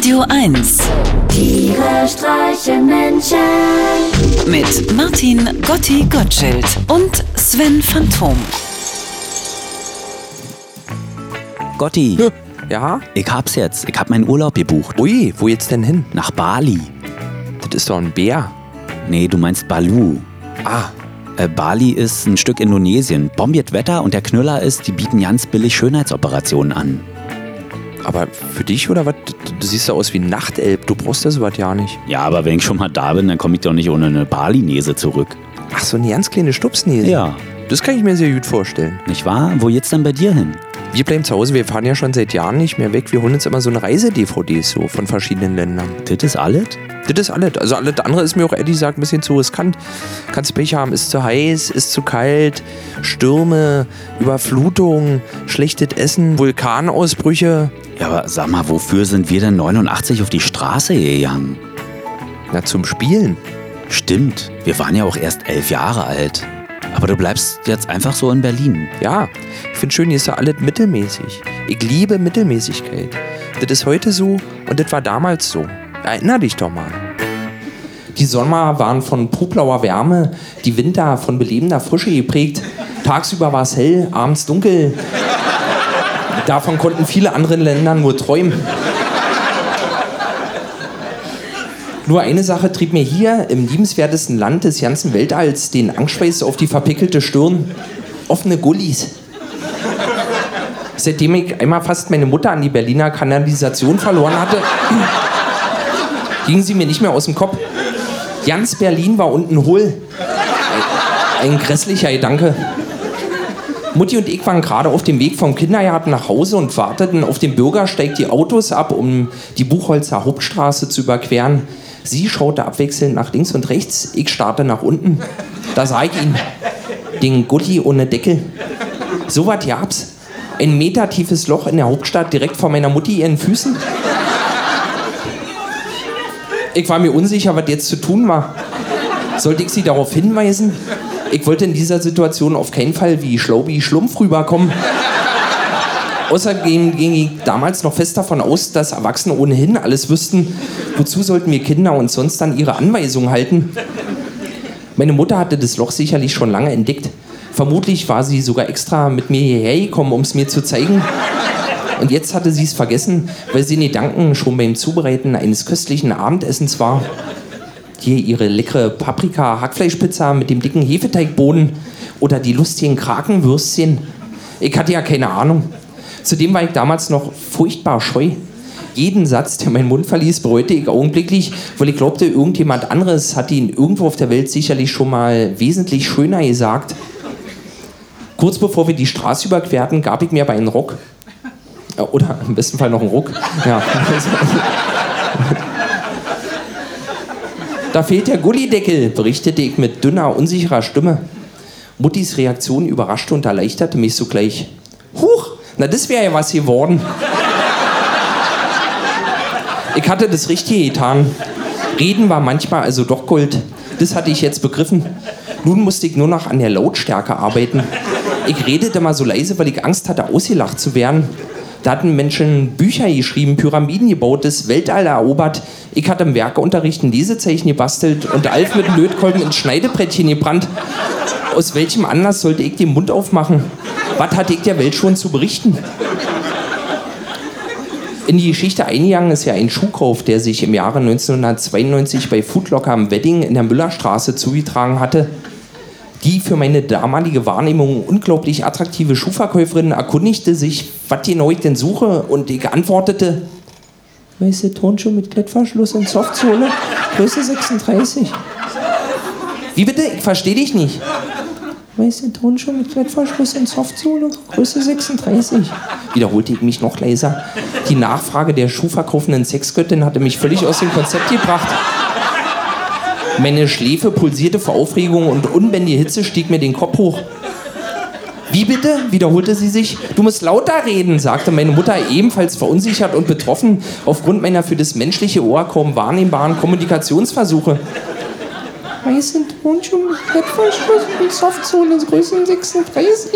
Radio 1 Tiere streichen Menschen. mit Martin Gotti Gottschild und Sven Phantom. Gotti, Ja? ich hab's jetzt. Ich hab meinen Urlaub gebucht. Ui, wo jetzt denn hin? Nach Bali. Das ist doch ein Bär. Nee, du meinst Balu. Ah, Äh, Bali ist ein Stück Indonesien. Bombiert Wetter und der Knüller ist, die bieten ganz billig Schönheitsoperationen an. Aber für dich oder was? Du, siehst ja aus wie ein Nachtelb. Du brauchst das sowas ja nicht. Ja, aber wenn ich schon mal da bin, dann komme ich doch nicht ohne eine Balinese zurück. Ach, so eine ganz kleine Stupsnäse. Ja. Das kann ich mir sehr gut vorstellen. Nicht wahr? Wo geht's denn bei dir hin? Wir bleiben zu Hause. Wir fahren ja schon seit Jahren nicht mehr weg. Wir holen uns immer so eine Reise-DVDs so von verschiedenen Ländern. Das ist alles? Das ist alles. Also alles andere ist mir auch ehrlich gesagt ein bisschen zu riskant. Kannst Pech haben, ist zu heiß, ist zu kalt, Stürme, Überflutung, schlechtes Essen, Vulkanausbrüche. Ja, aber sag mal, wofür sind wir denn 89 auf die Straße gegangen? Na, zum Spielen. Stimmt, wir waren ja auch erst elf Jahre alt. Aber du bleibst jetzt einfach so in Berlin. Ja, ich finde schön, hier ist ja alles mittelmäßig. Ich liebe Mittelmäßigkeit. Das ist heute so und das war damals so. Erinner dich doch mal. Die Sommer waren von poplauer Wärme, die Winter von belebender Frische geprägt. Tagsüber war es hell, abends dunkel. Davon konnten viele andere Länder nur träumen. Nur eine Sache trieb mir hier im liebenswertesten Land des ganzen Weltalls den Angstschweiß auf die verpickelte Stirn. Offene Gullis. Seitdem ich einmal fast meine Mutter an die Berliner Kanalisation verloren hatte, ging sie mir nicht mehr aus dem Kopf. Ganz Berlin war unten hohl. Ein grässlicher Gedanke. Mutti und ich waren gerade auf dem Weg vom Kindergarten nach Hause und warteten auf dem Bürgersteig die Autos ab, um die Buchholzer Hauptstraße zu überqueren. Sie schaute abwechselnd nach links und rechts, ich starrte nach unten. Da sah ich ihn. Den Gutti ohne Deckel. So was gab's. Ein metertiefes Loch in der Hauptstadt direkt vor meiner Mutti ihren Füßen. Ich war mir unsicher, was jetzt zu tun war. Sollte ich sie darauf hinweisen? Ich wollte in dieser Situation auf keinen Fall wie Schlaubi Schlumpf rüberkommen. Außerdem ging ich damals noch fest davon aus, dass Erwachsene ohnehin alles wüssten. Wozu sollten wir Kinder uns sonst dann ihre Anweisungen halten? Meine Mutter hatte das Loch sicherlich schon lange entdeckt. Vermutlich war sie sogar extra mit mir hierher gekommen, um es mir zu zeigen. Und jetzt hatte sie es vergessen, weil sie in Gedanken schon beim Zubereiten eines köstlichen Abendessens war. Hier ihre leckere Paprika-Hackfleischpizza mit dem dicken Hefeteigboden oder die lustigen Krakenwürstchen. Ich hatte ja keine Ahnung. Zudem war ich damals noch furchtbar scheu. Jeden Satz, der meinen Mund verließ, bereute ich augenblicklich, weil ich glaubte, irgendjemand anderes hat ihn irgendwo auf der Welt sicherlich schon mal wesentlich schöner gesagt. Kurz bevor wir die Straße überquerten, gab ich mir aber einen Ruck. Äh, Oder im besten Fall noch einen Ruck. Ja. Da fehlt der Gullideckel, berichtete ich mit dünner, unsicherer Stimme. Muttis Reaktion überraschte und erleichterte mich sogleich. Huch, na das wäre ja was geworden. Ich hatte das Richtige getan. Reden war manchmal also doch Gold. Das hatte ich jetzt begriffen. Nun musste ich nur noch an der Lautstärke arbeiten. Ich redete mal so leise, weil ich Angst hatte, ausgelacht zu werden. Da hatten Menschen Bücher geschrieben, Pyramiden gebaut, das Weltall erobert. Ich hatte im Werkeunterricht ein Lesezeichen gebastelt und Alf mit Lötkolben ins Schneidebrettchen gebrannt. Aus welchem Anlass sollte ich den Mund aufmachen? Was hatte ich der Welt schon zu berichten? In die Geschichte eingegangen ist ja ein Schuhkauf, der sich im Jahre 1992 bei Foodlocker am Wedding in der Müllerstraße zugetragen hatte. Die für meine damalige Wahrnehmung unglaublich attraktive Schuhverkäuferin erkundigte sich, was genau ich denn suche, und ich antwortete: Weiße Turnschuhe mit Klettverschluss und Softsohle, Größe 36. Wie bitte? Ich verstehe dich nicht. Weiße Turnschuhe mit Klettverschluss und Softsohle, Größe 36. Wiederholte ich mich noch leiser. Die Nachfrage der schuhverkaufenden Sexgöttin hatte mich völlig aus dem Konzept gebracht. Meine Schläfe pulsierte vor Aufregung und unbändige Hitze stieg mir den Kopf hoch. Wie bitte? wiederholte sie sich. Du musst lauter reden, sagte meine Mutter ebenfalls verunsichert und betroffen aufgrund meiner für das menschliche Ohr kaum wahrnehmbaren Kommunikationsversuche. Weiße Turnschuhe mit Klettverschluss und Softsohle Größe 36.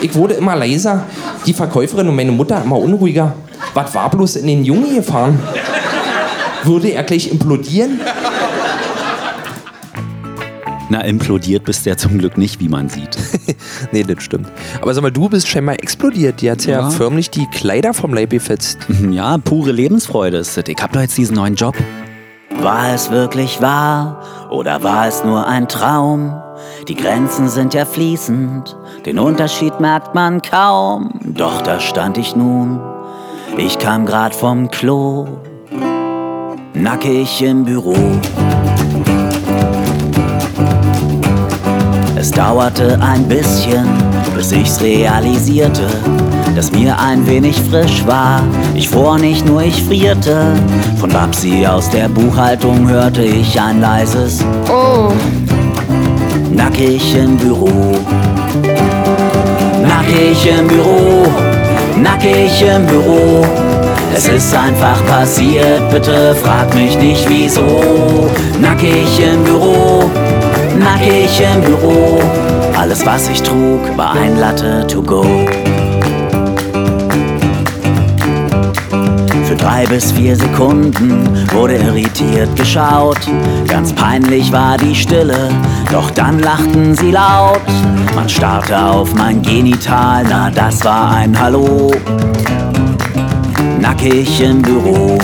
Ich wurde immer leiser, die Verkäuferin und meine Mutter immer unruhiger. Was war bloß in den Jungen gefahren? Würde er gleich implodieren? Na, implodiert bist du ja zum Glück nicht, wie man sieht. nee, das stimmt. Aber sag mal, du bist scheinbar explodiert. Die hat ja. Ja. förmlich die Kleider vom Leib gefetzt. Ja, pure Lebensfreude ist das. Ich hab doch jetzt diesen neuen Job. War es wirklich wahr oder war es nur ein Traum? Die Grenzen sind ja fließend, den Unterschied merkt man kaum. Doch da stand ich nun, ich kam grad vom Klo, nackig im Büro. Dauerte ein bisschen, bis ich's realisierte, dass mir ein wenig frisch war. Ich fror nicht nur, ich frierte. Von Babsi aus der Buchhaltung hörte ich ein leises Oh, Nackig im Büro. Nackig im Büro. Nackig im Büro. Es ist einfach passiert, bitte frag mich nicht wieso. Nackig im Büro. Nackig im Büro. Alles, was ich trug, war ein Latte to go. Für drei bis vier Sekunden wurde irritiert geschaut. Ganz peinlich war die Stille, doch dann lachten sie laut. Man starrte auf mein Genital, na das war ein Hallo. Nackig im Büro.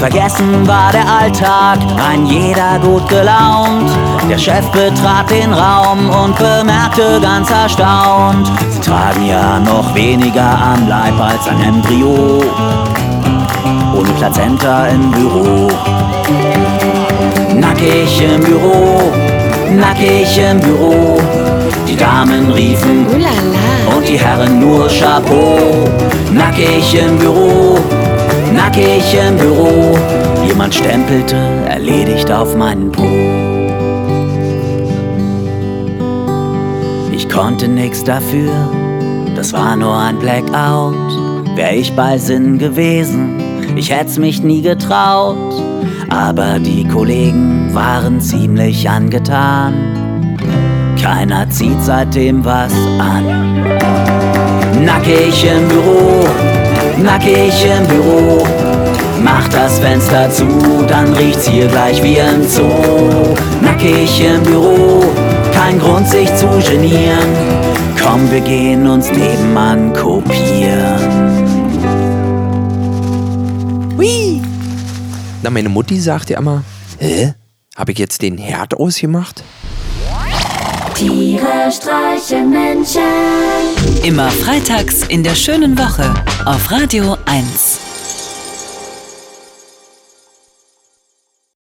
Vergessen war der Alltag, ein jeder gut gelaunt. Der Chef betrat den Raum und bemerkte ganz erstaunt, sie tragen ja noch weniger am Leib als ein Embryo. Ohne Plazenta im Büro. Nackig im Büro, nackig im Büro. Die Damen riefen ulala. und die Herren nur Chapeau. Nackig im Büro, nackig im Büro. Jemand stempelte, erledigt auf meinen Po. Ich konnte nix dafür, das war nur ein Blackout. Wär ich bei Sinn gewesen, ich hätt's mich nie getraut. Aber die Kollegen waren ziemlich angetan. Keiner zieht seitdem was an. Nackig im Büro, nackig im Büro. Mach das Fenster zu, dann riecht's hier gleich wie im Zoo. Nackig im Büro, kein Grund sich zu genieren. Komm, wir gehen uns nebenan kopieren. Na, meine Mutti sagt ja immer, hä? Habe ich jetzt den Herd ausgemacht? Tiere streichen Menschen. Immer freitags in der schönen Woche auf Radio 1.